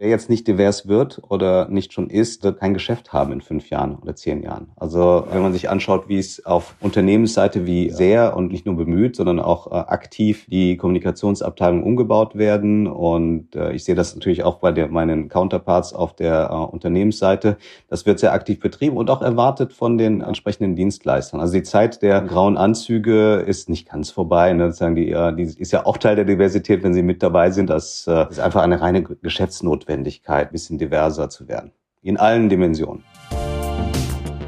Wer jetzt nicht divers wird oder nicht schon ist, wird kein Geschäft haben in fünf Jahren oder zehn Jahren. Also wenn man sich anschaut, wie es auf Unternehmensseite wie sehr und nicht nur bemüht, sondern auch äh, aktiv die Kommunikationsabteilungen umgebaut werden. Und äh, ich sehe das natürlich auch bei der, meinen Counterparts auf der äh, Unternehmensseite. Das wird sehr aktiv betrieben und auch erwartet von den entsprechenden Dienstleistern. Also die Zeit der grauen Anzüge ist nicht ganz vorbei. Ne? Sagen die, äh, die ist ja auch Teil der Diversität, wenn sie mit dabei sind. Das äh, ist einfach eine reine Geschäftsnotwendigkeit. Notwendigkeit, ein bisschen diverser zu werden. In allen Dimensionen.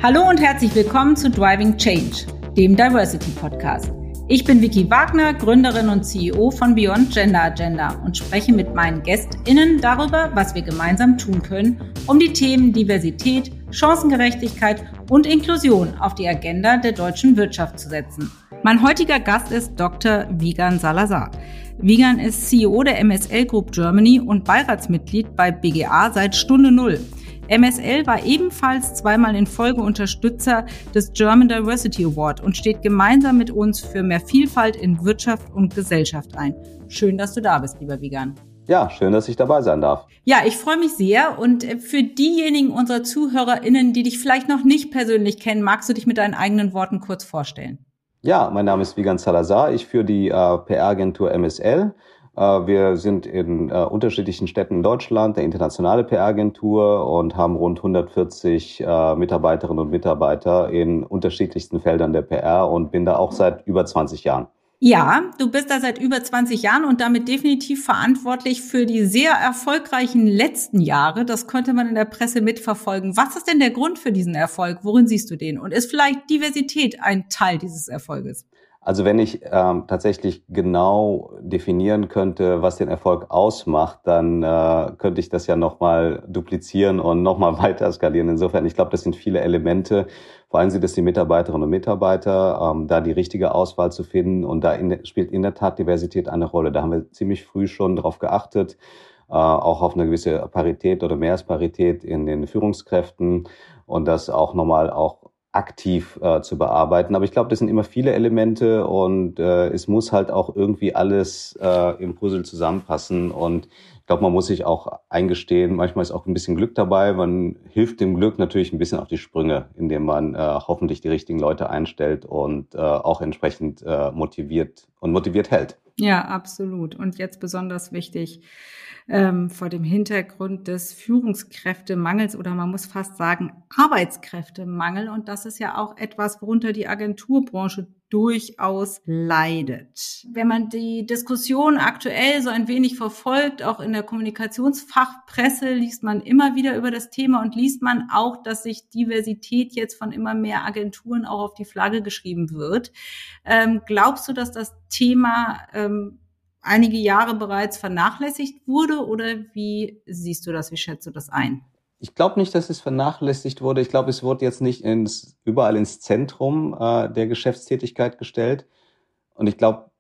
Hallo und herzlich willkommen zu Driving Change, dem Diversity Podcast. Ich bin Vicky Wagner, Gründerin und CEO von Beyond Gender Agenda und spreche mit meinen GästInnen darüber, was wir gemeinsam tun können, um die Themen Diversität, Chancengerechtigkeit und Inklusion auf die Agenda der deutschen Wirtschaft zu setzen. Mein heutiger Gast ist Dr. Vigan Salazar. Wiegand ist CEO der MSL Group Germany und Beiratsmitglied bei BGA seit Stunde Null. MSL war ebenfalls zweimal in Folge Unterstützer des German Diversity Award und steht gemeinsam mit uns für mehr Vielfalt in Wirtschaft und Gesellschaft ein. Schön, dass du da bist, lieber Wiegand. Ja, schön, dass ich dabei sein darf. Ja, ich freue mich sehr. Und für diejenigen unserer ZuhörerInnen, die dich vielleicht noch nicht persönlich kennen, magst du dich mit deinen eigenen Worten kurz vorstellen? Ja, mein Name ist Vigan Salazar. Ich führe die äh, PR-Agentur MSL. Äh, wir sind in äh, unterschiedlichen Städten in Deutschland, der internationale PR-Agentur und haben rund 140 äh, Mitarbeiterinnen und Mitarbeiter in unterschiedlichsten Feldern der PR und bin da auch seit über 20 Jahren. Ja, du bist da seit über 20 Jahren und damit definitiv verantwortlich für die sehr erfolgreichen letzten Jahre. Das konnte man in der Presse mitverfolgen. Was ist denn der Grund für diesen Erfolg? Worin siehst du den? Und ist vielleicht Diversität ein Teil dieses Erfolges? Also wenn ich ähm, tatsächlich genau definieren könnte, was den Erfolg ausmacht, dann äh, könnte ich das ja nochmal duplizieren und nochmal weiter skalieren. Insofern, ich glaube, das sind viele Elemente. Vor allem sind die Mitarbeiterinnen und Mitarbeiter, ähm, da die richtige Auswahl zu finden. Und da in, spielt in der Tat Diversität eine Rolle. Da haben wir ziemlich früh schon darauf geachtet, äh, auch auf eine gewisse Parität oder Mehrheitsparität in den Führungskräften und das auch nochmal auch aktiv äh, zu bearbeiten. Aber ich glaube, das sind immer viele Elemente und äh, es muss halt auch irgendwie alles äh, im Puzzle zusammenpassen. Und ich glaube, man muss sich auch eingestehen, manchmal ist auch ein bisschen Glück dabei. Man hilft dem Glück natürlich ein bisschen auf die Sprünge, indem man äh, hoffentlich die richtigen Leute einstellt und äh, auch entsprechend äh, motiviert und motiviert hält. Ja, absolut. Und jetzt besonders wichtig, ähm, vor dem Hintergrund des Führungskräftemangels oder man muss fast sagen Arbeitskräftemangel. Und das ist ja auch etwas, worunter die Agenturbranche durchaus leidet. Wenn man die Diskussion aktuell so ein wenig verfolgt, auch in der Kommunikationsfachpresse, liest man immer wieder über das Thema und liest man auch, dass sich Diversität jetzt von immer mehr Agenturen auch auf die Flagge geschrieben wird. Ähm, glaubst du, dass das Thema ähm, einige Jahre bereits vernachlässigt wurde oder wie siehst du das, wie schätzt du das ein? Ich glaube nicht, dass es vernachlässigt wurde. Ich glaube, es wurde jetzt nicht ins, überall ins Zentrum äh, der Geschäftstätigkeit gestellt. Und ich glaube,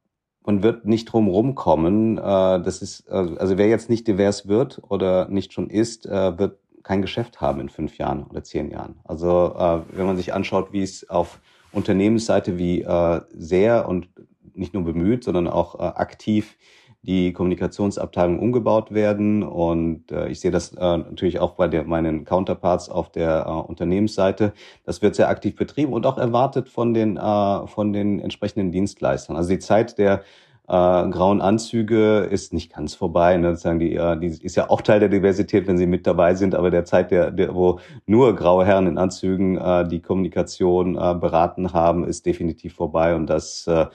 man wird nicht drum rumkommen. Äh, das ist, äh, also wer jetzt nicht divers wird oder nicht schon ist, äh, wird kein Geschäft haben in fünf Jahren oder zehn Jahren. Also äh, wenn man sich anschaut, wie es auf Unternehmensseite wie äh, sehr und nicht nur bemüht, sondern auch äh, aktiv die Kommunikationsabteilung umgebaut werden. Und äh, ich sehe das äh, natürlich auch bei der, meinen Counterparts auf der äh, Unternehmensseite. Das wird sehr aktiv betrieben und auch erwartet von den, äh, von den entsprechenden Dienstleistern. Also die Zeit der äh, grauen Anzüge ist nicht ganz vorbei. Ne? Sagen die, äh, die ist ja auch Teil der Diversität, wenn sie mit dabei sind, aber der Zeit, der, der wo nur graue Herren in Anzügen äh, die Kommunikation äh, beraten haben, ist definitiv vorbei und das äh,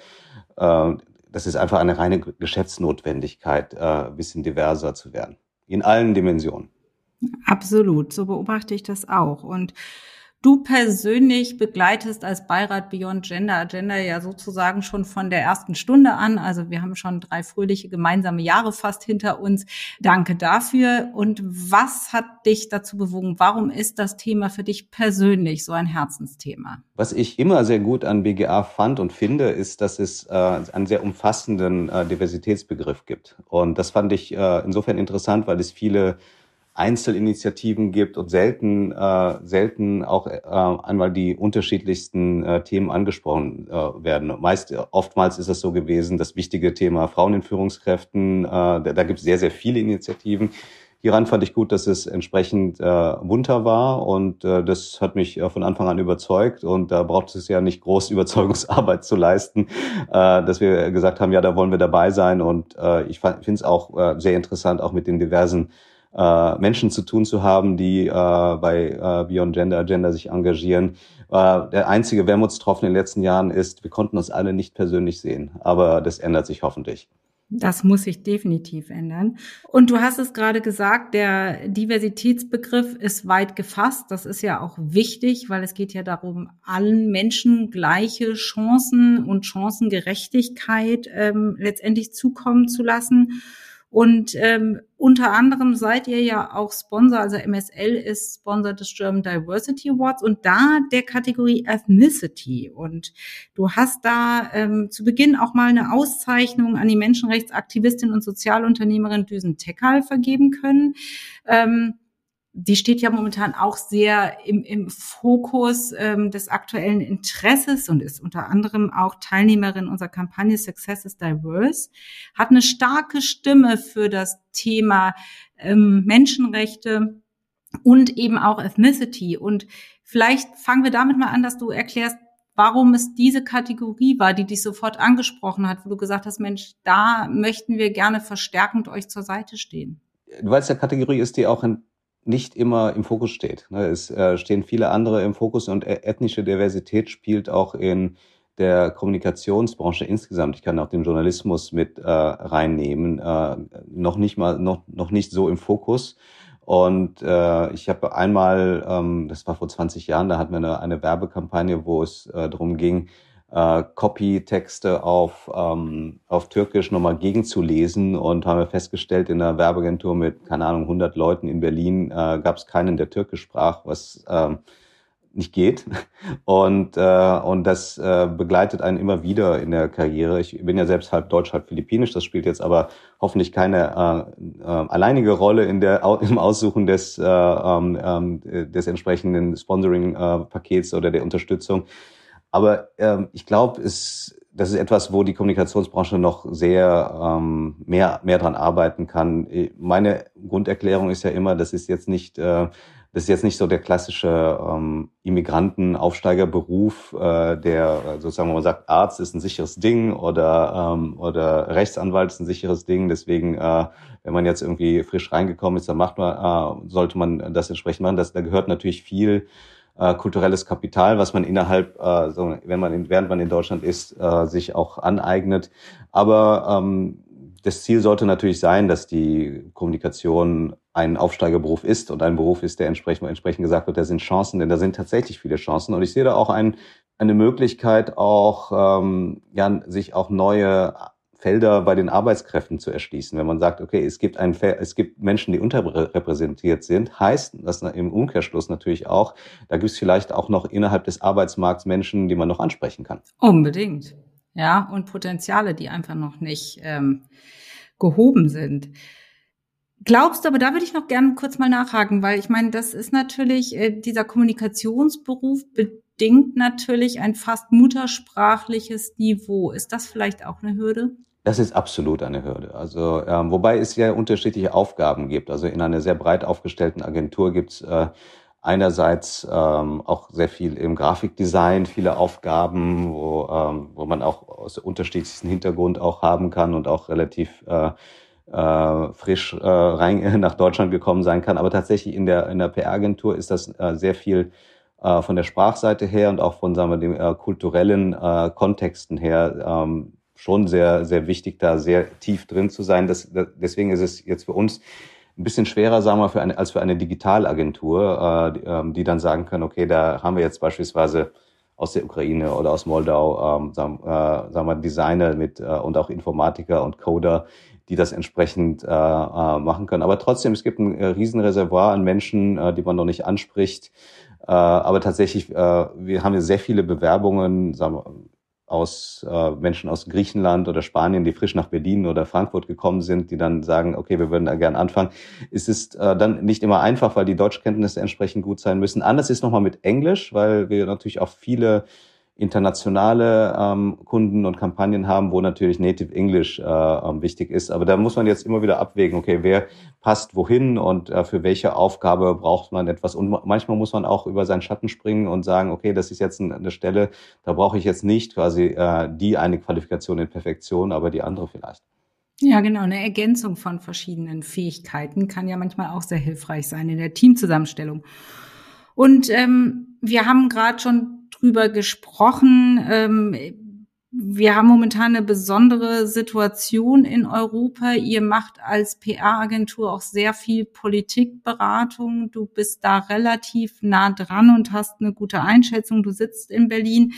äh, das ist einfach eine reine Geschäftsnotwendigkeit, äh, ein bisschen diverser zu werden. In allen Dimensionen. Absolut, so beobachte ich das auch. Und Du persönlich begleitest als Beirat Beyond Gender Agenda ja sozusagen schon von der ersten Stunde an. Also wir haben schon drei fröhliche gemeinsame Jahre fast hinter uns. Danke dafür. Und was hat dich dazu bewogen? Warum ist das Thema für dich persönlich so ein Herzensthema? Was ich immer sehr gut an BGA fand und finde, ist, dass es äh, einen sehr umfassenden äh, Diversitätsbegriff gibt. Und das fand ich äh, insofern interessant, weil es viele Einzelinitiativen gibt und selten, äh, selten auch äh, einmal die unterschiedlichsten äh, Themen angesprochen äh, werden. Meist, oftmals ist es so gewesen, das wichtige Thema Frauen in Führungskräften, äh, da, da gibt es sehr, sehr viele Initiativen. hieran fand ich gut, dass es entsprechend äh, munter war und äh, das hat mich äh, von Anfang an überzeugt und da braucht es ja nicht groß Überzeugungsarbeit zu leisten, äh, dass wir gesagt haben, ja, da wollen wir dabei sein und äh, ich finde es auch äh, sehr interessant, auch mit den diversen äh, Menschen zu tun zu haben, die äh, bei äh, Beyond Gender Agenda sich engagieren. Äh, der einzige Wermutstropfen in den letzten Jahren ist, wir konnten uns alle nicht persönlich sehen, aber das ändert sich hoffentlich. Das muss sich definitiv ändern. Und du hast es gerade gesagt, der Diversitätsbegriff ist weit gefasst. Das ist ja auch wichtig, weil es geht ja darum, allen Menschen gleiche Chancen und Chancengerechtigkeit ähm, letztendlich zukommen zu lassen. Und ähm, unter anderem seid ihr ja auch Sponsor, also MSL ist Sponsor des German Diversity Awards und da der Kategorie Ethnicity. Und du hast da ähm, zu Beginn auch mal eine Auszeichnung an die Menschenrechtsaktivistin und Sozialunternehmerin Düsen Tekal vergeben können. Ähm, die steht ja momentan auch sehr im, im Fokus ähm, des aktuellen Interesses und ist unter anderem auch Teilnehmerin unserer Kampagne Success is Diverse, hat eine starke Stimme für das Thema ähm, Menschenrechte und eben auch Ethnicity. Und vielleicht fangen wir damit mal an, dass du erklärst, warum es diese Kategorie war, die dich sofort angesprochen hat, wo du gesagt hast, Mensch, da möchten wir gerne verstärkend euch zur Seite stehen. Weil es ja Kategorie ist, die auch in nicht immer im Fokus steht. Ne? Es äh, stehen viele andere im Fokus und e-, ethnische Diversität spielt auch in der Kommunikationsbranche insgesamt, ich kann auch den Journalismus mit äh, reinnehmen, äh, noch nicht mal noch noch nicht so im Fokus. Und äh, ich habe einmal, ähm, das war vor 20 Jahren, da hatten wir eine, eine Werbekampagne, wo es äh, darum ging, äh, Copy-Texte auf, ähm, auf Türkisch nochmal gegenzulesen und haben wir festgestellt, in einer Werbeagentur mit, keine Ahnung, 100 Leuten in Berlin äh, gab es keinen, der Türkisch sprach, was ähm, nicht geht. Und, äh, und das äh, begleitet einen immer wieder in der Karriere. Ich bin ja selbst halb deutsch, halb philippinisch. Das spielt jetzt aber hoffentlich keine äh, äh, alleinige Rolle in der, im Aussuchen des, äh, ähm, des entsprechenden Sponsoring-Pakets oder der Unterstützung. Aber ähm, ich glaube, es, das ist etwas, wo die Kommunikationsbranche noch sehr ähm, mehr, mehr dran arbeiten kann. Meine Grunderklärung ist ja immer, das ist jetzt nicht, äh, das ist jetzt nicht so der klassische ähm, Immigranten-Aufsteigerberuf, äh, der sozusagen, wo man sagt, Arzt ist ein sicheres Ding oder, ähm, oder Rechtsanwalt ist ein sicheres Ding. Deswegen, äh, wenn man jetzt irgendwie frisch reingekommen ist, dann macht man, äh, sollte man das entsprechend machen. Das, da gehört natürlich viel äh, kulturelles Kapital, was man innerhalb, äh, so, wenn man in, während man in Deutschland ist, äh, sich auch aneignet. Aber ähm, das Ziel sollte natürlich sein, dass die Kommunikation ein Aufsteigerberuf ist und ein Beruf ist, der entsprechend, entsprechend gesagt wird, da sind Chancen, denn da sind tatsächlich viele Chancen. Und ich sehe da auch ein, eine Möglichkeit, auch ähm, ja, sich auch neue Felder bei den Arbeitskräften zu erschließen. Wenn man sagt, okay, es gibt ein, es gibt Menschen, die unterrepräsentiert sind, heißt das im Umkehrschluss natürlich auch, da gibt es vielleicht auch noch innerhalb des Arbeitsmarkts Menschen, die man noch ansprechen kann. Unbedingt. Ja, und Potenziale, die einfach noch nicht ähm, gehoben sind. Glaubst du, aber da würde ich noch gerne kurz mal nachhaken, weil ich meine, das ist natürlich, äh, dieser Kommunikationsberuf bedingt natürlich ein fast muttersprachliches Niveau. Ist das vielleicht auch eine Hürde? Das ist absolut eine Hürde. Also ähm, wobei es ja unterschiedliche Aufgaben gibt. Also in einer sehr breit aufgestellten Agentur gibt es äh, einerseits ähm, auch sehr viel im Grafikdesign, viele Aufgaben, wo, ähm, wo man auch aus unterschiedlichsten Hintergrund auch haben kann und auch relativ äh, äh, frisch äh, rein nach Deutschland gekommen sein kann. Aber tatsächlich in der in der PR-Agentur ist das äh, sehr viel äh, von der Sprachseite her und auch von sagen wir, den äh, kulturellen äh, Kontexten her ähm, schon sehr, sehr wichtig, da sehr tief drin zu sein. Das, das, deswegen ist es jetzt für uns ein bisschen schwerer, sagen wir, für eine, als für eine Digitalagentur, äh, die, ähm, die dann sagen können, okay, da haben wir jetzt beispielsweise aus der Ukraine oder aus Moldau, ähm, sagen, äh, sagen wir, Designer mit äh, und auch Informatiker und Coder, die das entsprechend äh, äh, machen können. Aber trotzdem, es gibt ein äh, Riesenreservoir an Menschen, äh, die man noch nicht anspricht. Äh, aber tatsächlich, äh, wir haben ja sehr viele Bewerbungen, sagen wir, aus äh, Menschen aus Griechenland oder Spanien, die frisch nach Berlin oder Frankfurt gekommen sind, die dann sagen, okay, wir würden da gern anfangen. Es ist äh, dann nicht immer einfach, weil die Deutschkenntnisse entsprechend gut sein müssen. Anders ist nochmal mit Englisch, weil wir natürlich auch viele internationale ähm, Kunden und Kampagnen haben, wo natürlich Native English äh, ähm, wichtig ist. Aber da muss man jetzt immer wieder abwägen, okay, wer passt wohin und äh, für welche Aufgabe braucht man etwas. Und manchmal muss man auch über seinen Schatten springen und sagen, okay, das ist jetzt eine Stelle, da brauche ich jetzt nicht quasi äh, die eine Qualifikation in Perfektion, aber die andere vielleicht. Ja, genau. Eine Ergänzung von verschiedenen Fähigkeiten kann ja manchmal auch sehr hilfreich sein in der Teamzusammenstellung. Und ähm, wir haben gerade schon drüber gesprochen. Ähm, wir haben momentan eine besondere Situation in Europa. Ihr macht als PR-Agentur auch sehr viel Politikberatung. Du bist da relativ nah dran und hast eine gute Einschätzung. Du sitzt in Berlin.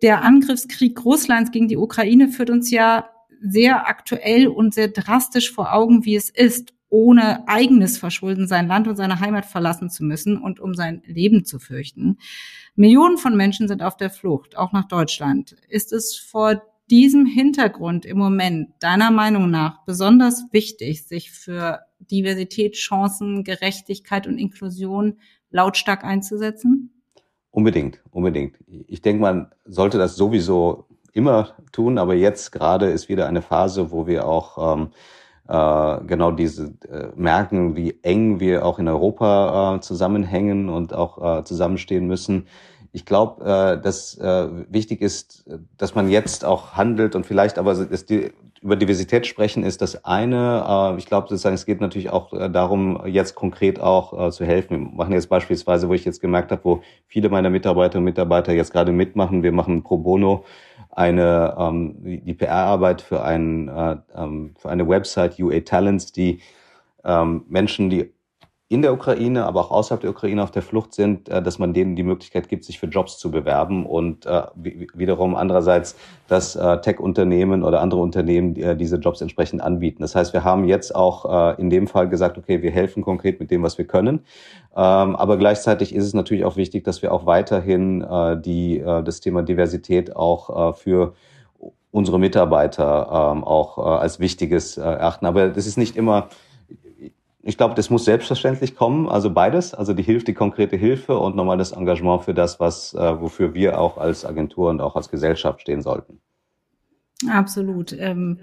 Der Angriffskrieg Russlands gegen die Ukraine führt uns ja sehr aktuell und sehr drastisch vor Augen, wie es ist, ohne eigenes Verschulden sein Land und seine Heimat verlassen zu müssen und um sein Leben zu fürchten. Millionen von Menschen sind auf der Flucht, auch nach Deutschland. Ist es vor diesem Hintergrund im Moment deiner Meinung nach besonders wichtig, sich für Diversität, Chancen, Gerechtigkeit und Inklusion lautstark einzusetzen? Unbedingt, unbedingt. Ich denke, man sollte das sowieso immer tun, aber jetzt gerade ist wieder eine Phase, wo wir auch ähm, äh, genau diese äh, merken, wie eng wir auch in Europa äh, zusammenhängen und auch äh, zusammenstehen müssen. Ich glaube, äh, dass äh, wichtig ist, dass man jetzt auch handelt und vielleicht aber dass die, über Diversität sprechen ist das eine. Äh, ich glaube sozusagen, es geht natürlich auch äh, darum, jetzt konkret auch äh, zu helfen. Wir machen jetzt beispielsweise, wo ich jetzt gemerkt habe, wo viele meiner Mitarbeiter und Mitarbeiter jetzt gerade mitmachen. Wir machen pro bono eine ähm, die PR-Arbeit für, ein, äh, ähm, für eine Website UA Talents, die ähm, Menschen, die in der Ukraine, aber auch außerhalb der Ukraine auf der Flucht sind, äh, dass man denen die Möglichkeit gibt, sich für Jobs zu bewerben und äh, wiederum andererseits, dass äh, Tech-Unternehmen oder andere Unternehmen diese Jobs entsprechend anbieten. Das heißt, wir haben jetzt auch in dem Fall gesagt, okay, wir helfen konkret mit dem, was wir können. Ähm, aber gleichzeitig ist es natürlich auch wichtig, dass wir auch weiterhin die, das Thema Diversität auch für unsere Mitarbeiter ähm, auch als wichtiges erachten. Aber das ist nicht immer ich glaube, das muss selbstverständlich kommen, also beides, also die Hilfe, die konkrete Hilfe und nochmal das Engagement für das, was, äh, wofür wir auch als Agentur und auch als Gesellschaft stehen sollten. Absolut. Ähm,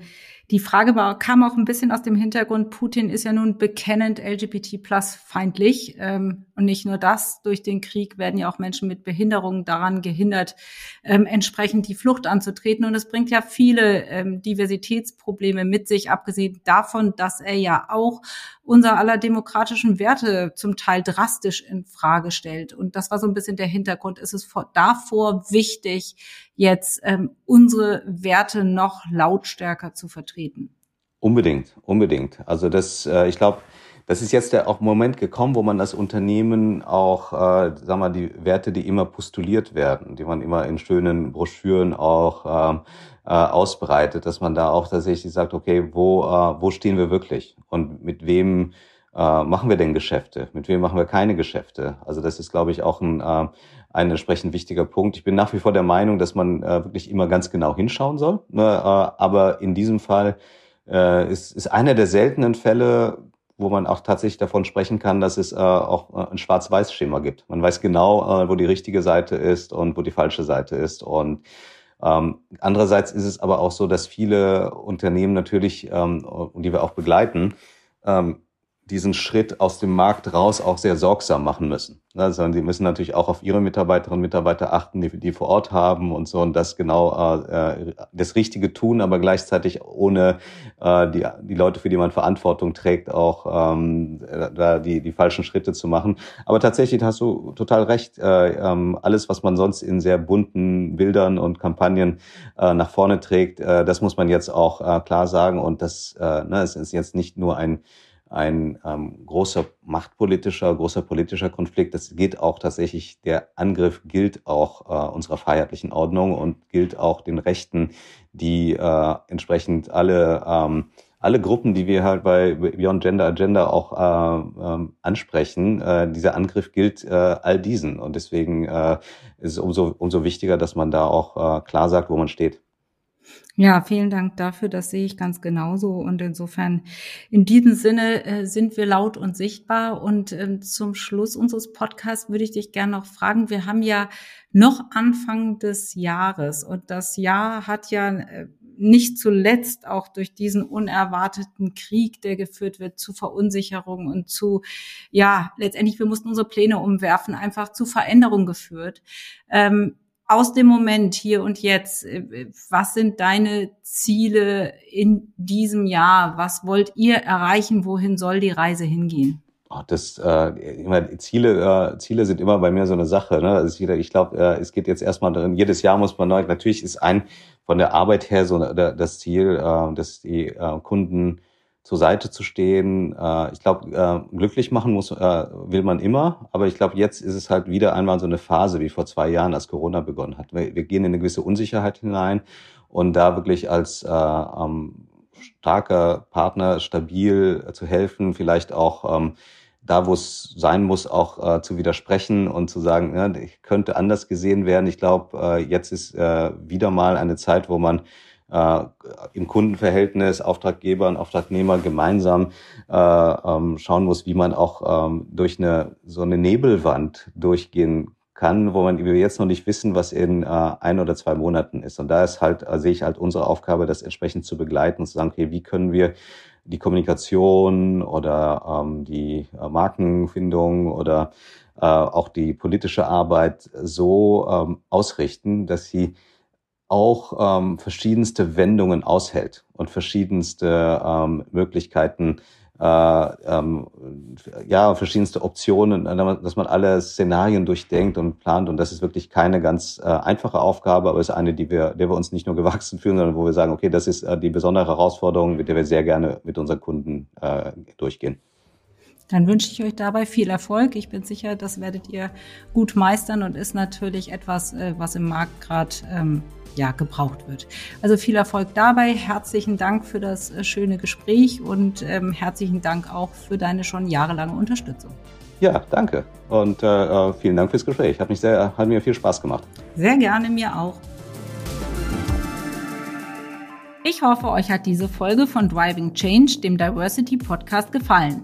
die Frage war, kam auch ein bisschen aus dem Hintergrund, Putin ist ja nun bekennend LGBT plus feindlich. Ähm, und nicht nur das, durch den Krieg werden ja auch Menschen mit Behinderungen daran gehindert, ähm, entsprechend die Flucht anzutreten. Und es bringt ja viele ähm, Diversitätsprobleme mit sich, abgesehen davon, dass er ja auch unser aller demokratischen Werte zum Teil drastisch in Frage stellt. Und das war so ein bisschen der Hintergrund. Es ist davor wichtig, jetzt ähm, unsere Werte noch lautstärker zu vertreten. Unbedingt, unbedingt. Also das, äh, ich glaube, das ist jetzt der auch Moment gekommen, wo man das Unternehmen auch, äh, sagen wir, die Werte, die immer postuliert werden, die man immer in schönen Broschüren auch ähm, äh, ausbreitet, dass man da auch tatsächlich sagt, okay, wo, äh, wo stehen wir wirklich und mit wem äh, machen wir denn Geschäfte, mit wem machen wir keine Geschäfte. Also das ist, glaube ich, auch ein äh, ein entsprechend wichtiger Punkt. Ich bin nach wie vor der Meinung, dass man äh, wirklich immer ganz genau hinschauen soll. Ne? Äh, aber in diesem Fall äh, ist, ist einer der seltenen Fälle, wo man auch tatsächlich davon sprechen kann, dass es äh, auch äh, ein Schwarz-Weiß-Schema gibt. Man weiß genau, äh, wo die richtige Seite ist und wo die falsche Seite ist. Und ähm, andererseits ist es aber auch so, dass viele Unternehmen natürlich, ähm, die wir auch begleiten, ähm, diesen Schritt aus dem Markt raus auch sehr sorgsam machen müssen. Also sie müssen natürlich auch auf ihre Mitarbeiterinnen und Mitarbeiter achten, die, die vor Ort haben und so und das genau äh, das Richtige tun, aber gleichzeitig ohne äh, die, die Leute, für die man Verantwortung trägt, auch ähm, da die, die falschen Schritte zu machen. Aber tatsächlich hast du total recht. Äh, ähm, alles, was man sonst in sehr bunten Bildern und Kampagnen äh, nach vorne trägt, äh, das muss man jetzt auch äh, klar sagen. Und das äh, ne, es ist jetzt nicht nur ein ein ähm, großer machtpolitischer, großer politischer Konflikt. Das geht auch tatsächlich, der Angriff gilt auch äh, unserer freiheitlichen Ordnung und gilt auch den Rechten, die äh, entsprechend alle, ähm, alle Gruppen, die wir halt bei Beyond Gender Agenda auch äh, ähm, ansprechen, äh, dieser Angriff gilt äh, all diesen. Und deswegen äh, ist es umso, umso wichtiger, dass man da auch äh, klar sagt, wo man steht. Ja, vielen Dank dafür. Das sehe ich ganz genauso. Und insofern, in diesem Sinne äh, sind wir laut und sichtbar. Und äh, zum Schluss unseres Podcasts würde ich dich gerne noch fragen. Wir haben ja noch Anfang des Jahres und das Jahr hat ja äh, nicht zuletzt auch durch diesen unerwarteten Krieg, der geführt wird, zu Verunsicherung und zu, ja, letztendlich, wir mussten unsere Pläne umwerfen, einfach zu Veränderung geführt. Ähm, aus dem Moment hier und jetzt, äh, was sind deine Ziele in diesem Jahr? Was wollt ihr erreichen? Wohin soll die Reise hingehen? Oh, das, äh, immer, Ziele, äh, Ziele sind immer bei mir so eine Sache. Ne? Also ich, ich glaube, äh, es geht jetzt erstmal darin, jedes Jahr muss man neu, natürlich ist ein von der Arbeit her so das Ziel, äh, dass die äh, Kunden zur Seite zu stehen. Äh, ich glaube, äh, glücklich machen muss, äh, will man immer, aber ich glaube, jetzt ist es halt wieder einmal so eine Phase wie vor zwei Jahren, als Corona begonnen hat. Wir, wir gehen in eine gewisse Unsicherheit hinein und da wirklich als äh, ähm, starker Partner stabil zu helfen, vielleicht auch ähm, da, wo es sein muss, auch äh, zu widersprechen und zu sagen, ja, ich könnte anders gesehen werden. Ich glaube, äh, jetzt ist äh, wieder mal eine Zeit, wo man äh, im Kundenverhältnis Auftraggeber und Auftragnehmer gemeinsam äh, ähm, schauen muss, wie man auch ähm, durch eine so eine Nebelwand durchgehen kann, wo man wir jetzt noch nicht wissen, was in äh, ein oder zwei Monaten ist. Und da ist halt äh, sehe ich halt unsere Aufgabe, das entsprechend zu begleiten und zu sagen, okay, wie können wir die Kommunikation oder ähm, die äh, Markenfindung oder äh, auch die politische Arbeit so ähm, ausrichten, dass sie auch ähm, verschiedenste Wendungen aushält und verschiedenste ähm, Möglichkeiten, äh, ähm, ja, verschiedenste Optionen, äh, dass man alle Szenarien durchdenkt und plant. Und das ist wirklich keine ganz äh, einfache Aufgabe, aber es ist eine, die wir, der wir uns nicht nur gewachsen fühlen, sondern wo wir sagen, okay, das ist äh, die besondere Herausforderung, mit der wir sehr gerne mit unseren Kunden äh, durchgehen. Dann wünsche ich euch dabei viel Erfolg. Ich bin sicher, das werdet ihr gut meistern und ist natürlich etwas, äh, was im Markt gerade ähm, ja, gebraucht wird. Also viel Erfolg dabei. Herzlichen Dank für das äh, schöne Gespräch und ähm, herzlichen Dank auch für deine schon jahrelange Unterstützung. Ja, danke. Und äh, äh vielen Dank fürs Gespräch. Hat, mich sehr, hat mir viel Spaß gemacht. Sehr gerne, mir auch. Ich hoffe, euch hat diese Folge von Driving Change, dem Diversity Podcast, gefallen.